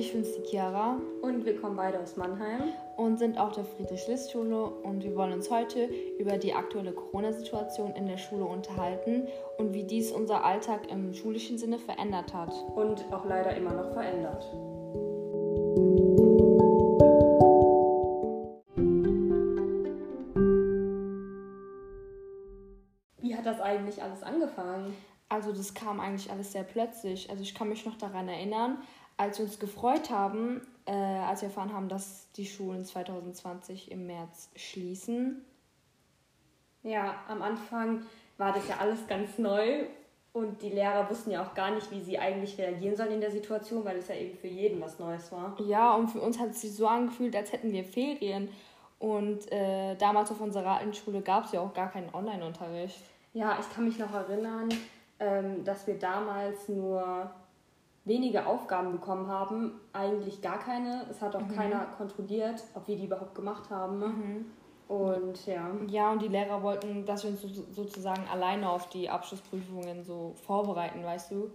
Ich bin's die Chiara Und wir kommen beide aus Mannheim. und sind auf der Friedrich-List-Schule und wir wollen uns heute über die aktuelle Corona-Situation in der Schule unterhalten und wie dies unser Alltag im schulischen Sinne verändert hat. Und auch leider immer noch verändert. Wie hat das eigentlich alles angefangen? Also das kam eigentlich alles sehr plötzlich. Also ich kann mich noch daran erinnern, als wir uns gefreut haben, äh, als wir erfahren haben, dass die Schulen 2020 im März schließen. Ja, am Anfang war das ja alles ganz neu und die Lehrer wussten ja auch gar nicht, wie sie eigentlich reagieren sollen in der Situation, weil es ja eben für jeden was Neues war. Ja, und für uns hat es sich so angefühlt, als hätten wir Ferien. Und äh, damals auf unserer alten Schule gab es ja auch gar keinen Online-Unterricht. Ja, ich kann mich noch erinnern, ähm, dass wir damals nur wenige Aufgaben bekommen haben, eigentlich gar keine. Es hat auch keiner kontrolliert, ob wir die überhaupt gemacht haben. Und ja. Ja, und die Lehrer wollten, dass wir uns so, sozusagen alleine auf die Abschlussprüfungen so vorbereiten, weißt du?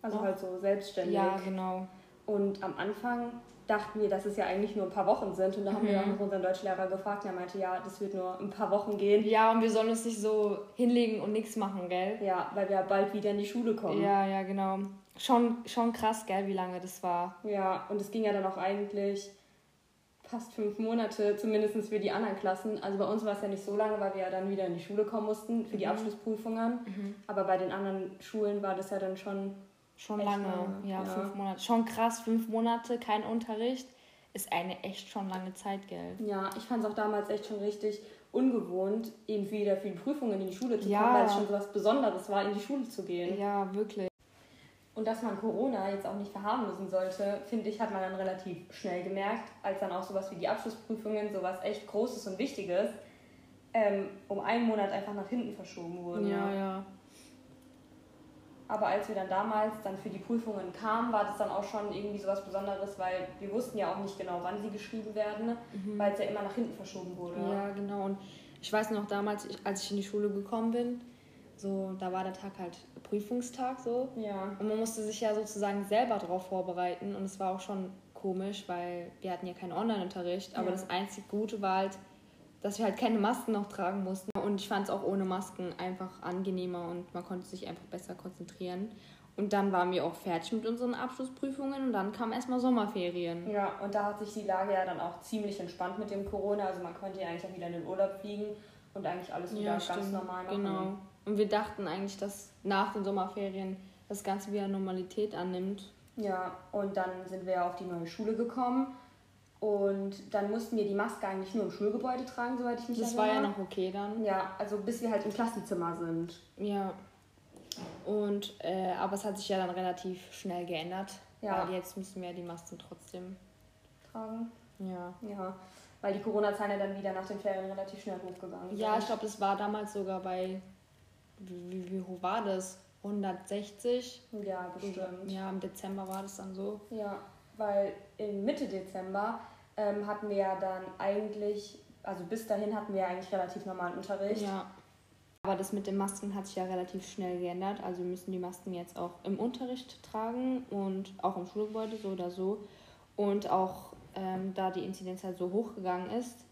Also Ja. halt so selbstständig. Ja, genau. Und am Anfang dachten wir, dass es ja eigentlich nur ein paar Wochen sind. Und da haben wir Mhm. auch noch unseren Deutschlehrer gefragt. Der meinte, ja, das wird nur ein paar Wochen gehen. Ja, und wir sollen uns nicht so hinlegen und nichts machen, gell? Ja, weil wir bald wieder in die Schule kommen. Ja, ja, genau. Schon, schon krass, gell, wie lange das war. Ja, und es ging ja dann auch eigentlich fast fünf Monate, zumindest für die anderen Klassen. Also bei uns war es ja nicht so lange, weil wir ja dann wieder in die Schule kommen mussten für die Abschlussprüfungen. Aber bei den anderen Schulen war das ja dann schon, Schon lange. lange, Ja, ja. fünf Monate. Schon krass, fünf Monate, kein Unterricht. Ist eine echt schon lange Zeit, gell? ja, ich fand es auch damals echt schon richtig ungewohnt, eben wieder für die Prüfungen in die Schule zu Ja. kommen, weil es schon so was Besonderes war, in die Schule zu gehen. Ja, wirklich. Und dass man Corona jetzt auch nicht verharmlosen sollte, finde ich, hat man dann relativ schnell gemerkt, als dann auch sowas wie die Abschlussprüfungen, sowas echt Großes und Wichtiges, ähm, um einen Monat einfach nach hinten verschoben wurden. Ja, ja. Aber als wir dann damals dann für die Prüfungen kamen, war das dann auch schon irgendwie sowas Besonderes, weil wir wussten ja auch nicht genau, wann sie geschrieben werden, weil es ja immer nach hinten verschoben wurde. Ja, genau. Und ich weiß noch damals, als ich in die Schule gekommen bin, so, da war der Tag halt Prüfungstag so. Ja. Und man musste sich ja sozusagen selber darauf vorbereiten. Und es war auch schon komisch, weil wir hatten ja keinen Online-Unterricht. Aber Ja. das einzig Gute war halt, dass wir halt keine Masken noch tragen mussten. Und ich fand es auch ohne Masken einfach angenehmer und man konnte sich einfach besser konzentrieren. Und dann waren wir auch fertig mit unseren Abschlussprüfungen und dann kamen erstmal Sommerferien. Ja, und da hat sich die Lage ja dann auch ziemlich entspannt mit dem Corona. Also man konnte ja eigentlich auch wieder in den Urlaub fliegen und eigentlich alles wieder ganz normal machen. Genau. Und wir dachten eigentlich, dass nach den Sommerferien das Ganze wieder Normalität annimmt. Ja, und dann sind wir ja auf die neue Schule gekommen. Und dann mussten wir die Maske eigentlich nur im Schulgebäude tragen, soweit ich mich Das war erinnere. ja noch okay dann. Ja, also bis wir halt im Klassenzimmer sind. Ja. Und, äh, aber es hat sich ja dann relativ schnell geändert. Ja. Weil jetzt müssen wir ja die Masken trotzdem. Tragen. Ja. Ja, weil die Corona-Zahlen ja dann wieder nach den Ferien relativ schnell hochgegangen sind. Ja, ich glaube, das war damals sogar bei. Wie, wie, hoch war das? 160? Ja, bestimmt. Ja, im Dezember war das dann so. Ja, weil in Mitte Dezember ähm, hatten wir ja dann eigentlich, also bis dahin hatten wir ja eigentlich relativ normalen Unterricht. Ja. Aber das mit den Masken hat sich ja relativ schnell geändert. Also wir müssen die Masken jetzt auch im Unterricht tragen und auch im Schulgebäude so oder so. Und auch ähm, da die Inzidenz halt so hoch gegangen ist.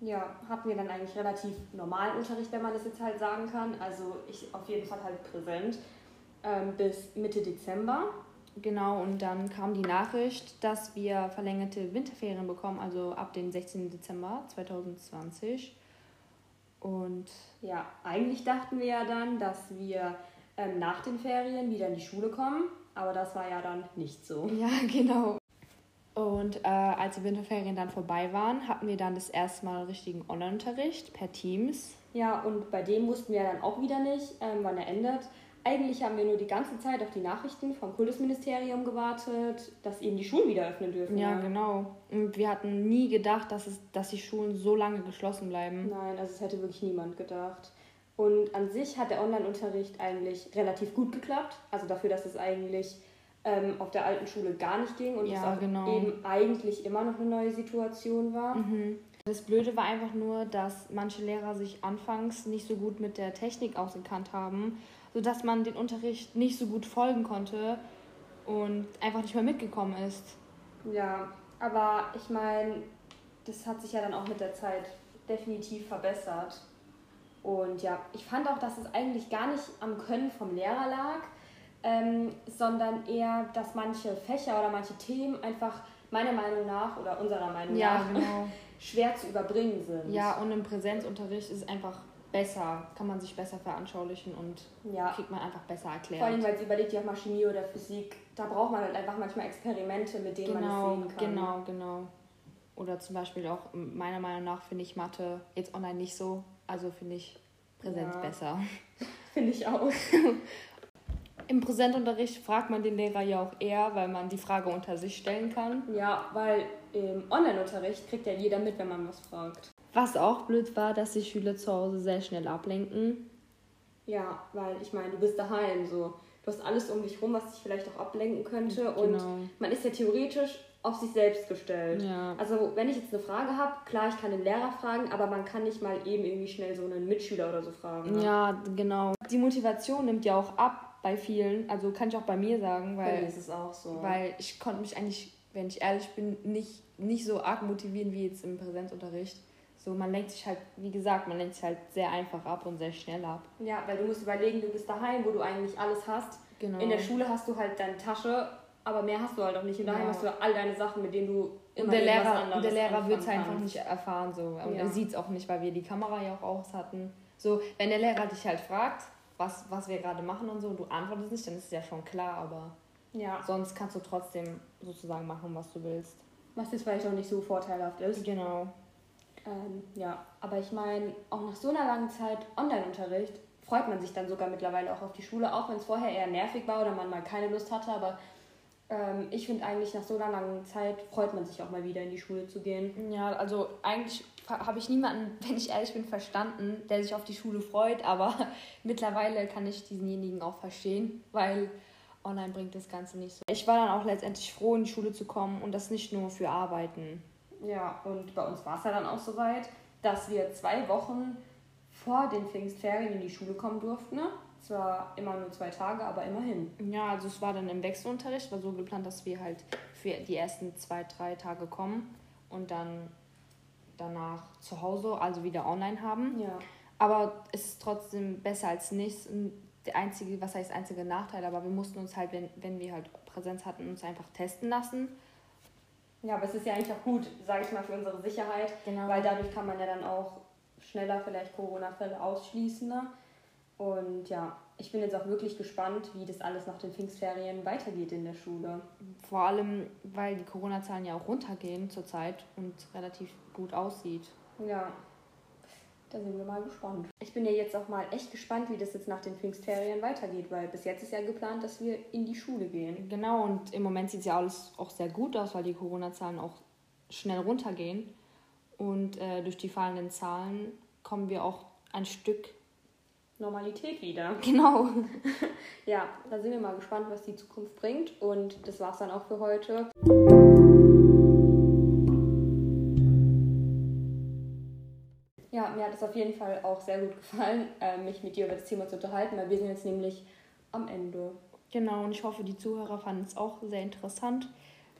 Ja, hatten wir dann eigentlich relativ normalen Unterricht, wenn man das jetzt halt sagen kann. Also ich auf jeden Fall halt präsent ähm, bis Mitte Dezember. Genau, und dann kam die Nachricht, dass wir verlängerte Winterferien bekommen, also ab dem 16. Dezember 2020. Und Ja, eigentlich dachten wir ja dann, dass wir ähm, nach den Ferien wieder in die Schule kommen, aber das war ja dann nicht so. ja, genau. Und äh, als die Winterferien dann vorbei waren, hatten wir dann das erste Mal richtigen Online-Unterricht per Teams. Ja, und bei dem wussten wir dann auch wieder nicht, ähm, wann er endet. Eigentlich haben wir nur die ganze Zeit auf die Nachrichten vom Kultusministerium gewartet, dass eben die Schulen wieder öffnen dürfen. Ja, genau. Und wir hatten nie gedacht, dass, es, dass die Schulen so lange geschlossen bleiben. Nein, also es hätte wirklich niemand gedacht. Und an sich hat der Online-Unterricht eigentlich relativ gut geklappt. Also dafür, dass es eigentlich ähm, auf der alten Schule gar nicht ging und Ja, es auch genau. eben eigentlich immer noch eine neue Situation war. Mhm. Das Blöde war einfach nur, dass manche Lehrer sich anfangs nicht so gut mit der Technik ausgekannt haben, sodass man den Unterricht nicht so gut folgen konnte. und einfach nicht mehr mitgekommen ist. Ja, aber ich meine, das hat sich ja dann auch mit der Zeit definitiv verbessert. Und ja, ich fand auch, dass es eigentlich gar nicht am Können vom Lehrer lag, ähm, sondern eher, dass manche Fächer oder manche Themen einfach meiner Meinung nach oder unserer Meinung Ja, nach genau. schwer zu überbringen sind. Ja, und im Präsenzunterricht ist es einfach besser, kann man sich besser veranschaulichen und Ja. kriegt man einfach besser erklärt. Vor allem, weil es überlegt ja auch mal Chemie oder Physik. Da braucht man halt einfach manchmal Experimente, mit denen man genau, es sehen kann. genau, genau. Oder zum Beispiel auch, meiner Meinung nach finde ich Mathe jetzt online nicht so, also finde ich Präsenz Ja. besser. Finde ich auch. Im Präsentunterricht fragt man den Lehrer ja auch eher, weil man die Frage unter sich stellen kann. Ja, weil im Online-Unterricht kriegt ja jeder mit, wenn man was fragt. Was auch blöd war, dass die Schüler zu Hause sehr schnell ablenken. Ja, weil ich meine, du bist daheim so. Du hast alles um dich rum, was dich vielleicht auch ablenken könnte. Genau. Und man ist ja theoretisch auf sich selbst gestellt. Ja. Also wenn ich jetzt eine Frage habe, klar, ich kann den Lehrer fragen, aber man kann nicht mal eben irgendwie schnell so einen Mitschüler oder so fragen. ne? Ja, genau. Die Motivation nimmt ja auch ab bei vielen. Also kann ich auch bei mir sagen, Bei weil, ist es auch so. weil ich konnte mich eigentlich, wenn ich ehrlich bin, nicht, nicht so arg motivieren wie jetzt im Präsenzunterricht. So, man lenkt sich halt, wie gesagt, man lenkt sich halt sehr einfach ab und sehr schnell ab. ja, weil du musst überlegen, du bist daheim, wo du eigentlich alles hast. Genau. In der Schule hast du halt deine Tasche, aber mehr hast du halt auch nicht. Und daheim Ja. hast du all deine Sachen, mit denen du immer und der Lehrer, der Lehrer wird es einfach kannst. nicht erfahren. So. Und Ja. er sieht es auch nicht, weil wir die Kamera ja auch aus hatten. So, wenn der Lehrer dich halt fragt, was, was wir gerade machen und so, und du antwortest nicht, dann ist es ja schon klar, aber Ja, sonst kannst du trotzdem sozusagen machen, was du willst. was jetzt vielleicht auch nicht so vorteilhaft ist. Genau. Ähm, ja, aber ich meine, auch nach so einer langen Zeit Online-Unterricht freut man sich dann sogar mittlerweile auch auf die Schule, auch wenn es vorher eher nervig war oder man mal keine Lust hatte. Aber ähm, ich finde eigentlich, nach so einer langen Zeit freut man sich auch mal wieder in die Schule zu gehen. Ja, also eigentlich habe ich niemanden, wenn ich ehrlich bin, verstanden, der sich auf die Schule freut, aber mittlerweile kann ich diesenjenigen auch verstehen, weil online bringt das Ganze nicht so. Ich war dann auch letztendlich froh, in die Schule zu kommen und das nicht nur für Arbeiten. Ja, und bei uns war es ja dann auch soweit, dass wir zwei Wochen vor den Pfingstferien in die Schule kommen durften. Ne? Zwar immer nur zwei Tage, aber immerhin. Ja, also es war dann im Wechselunterricht, war so geplant, dass wir halt für die ersten zwei, drei Tage kommen und dann danach zu Hause, also wieder online haben. Ja. Aber es ist trotzdem besser als nichts. Der einzige, was heißt einzige Nachteil, aber wir mussten uns halt, wenn, wenn wir halt Präsenz hatten, uns einfach testen lassen. Ja, aber es ist ja eigentlich auch gut, sage ich mal, für unsere Sicherheit, Genau. weil dadurch kann man ja dann auch schneller vielleicht Corona-Fälle ausschließen. Ne? Und ja, ich bin jetzt auch wirklich gespannt, wie das alles nach den Pfingstferien weitergeht in der Schule. Vor allem, weil die Corona-Zahlen ja auch runtergehen zurzeit und relativ gut aussieht. Ja, da sind wir mal gespannt. Ich bin ja jetzt auch mal echt gespannt, wie das jetzt nach den Pfingstferien weitergeht, weil bis jetzt ist ja geplant, dass wir in die Schule gehen. Genau, und im Moment sieht es ja alles auch sehr gut aus, weil die Corona-Zahlen auch schnell runtergehen. Und äh, durch die fallenden Zahlen kommen wir auch ein Stück. Normalität wieder. Genau. Ja, da sind wir mal gespannt, was die Zukunft bringt. Und das war's dann auch für heute. Ja, mir hat es auf jeden Fall auch sehr gut gefallen, äh, mich mit dir über das Thema zu unterhalten, weil wir sind jetzt nämlich am Ende. Genau, und ich hoffe, die Zuhörer fanden es auch sehr interessant,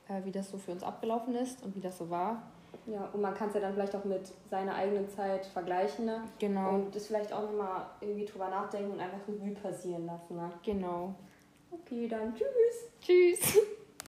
äh, wie das so für uns abgelaufen ist und wie das so war. Ja, und man kann es ja dann vielleicht auch mit seiner eigenen Zeit vergleichen ne? Genau. und das vielleicht auch nochmal irgendwie drüber nachdenken und einfach Revue passieren lassen. Ne? Genau. Okay, dann tschüss. Tschüss.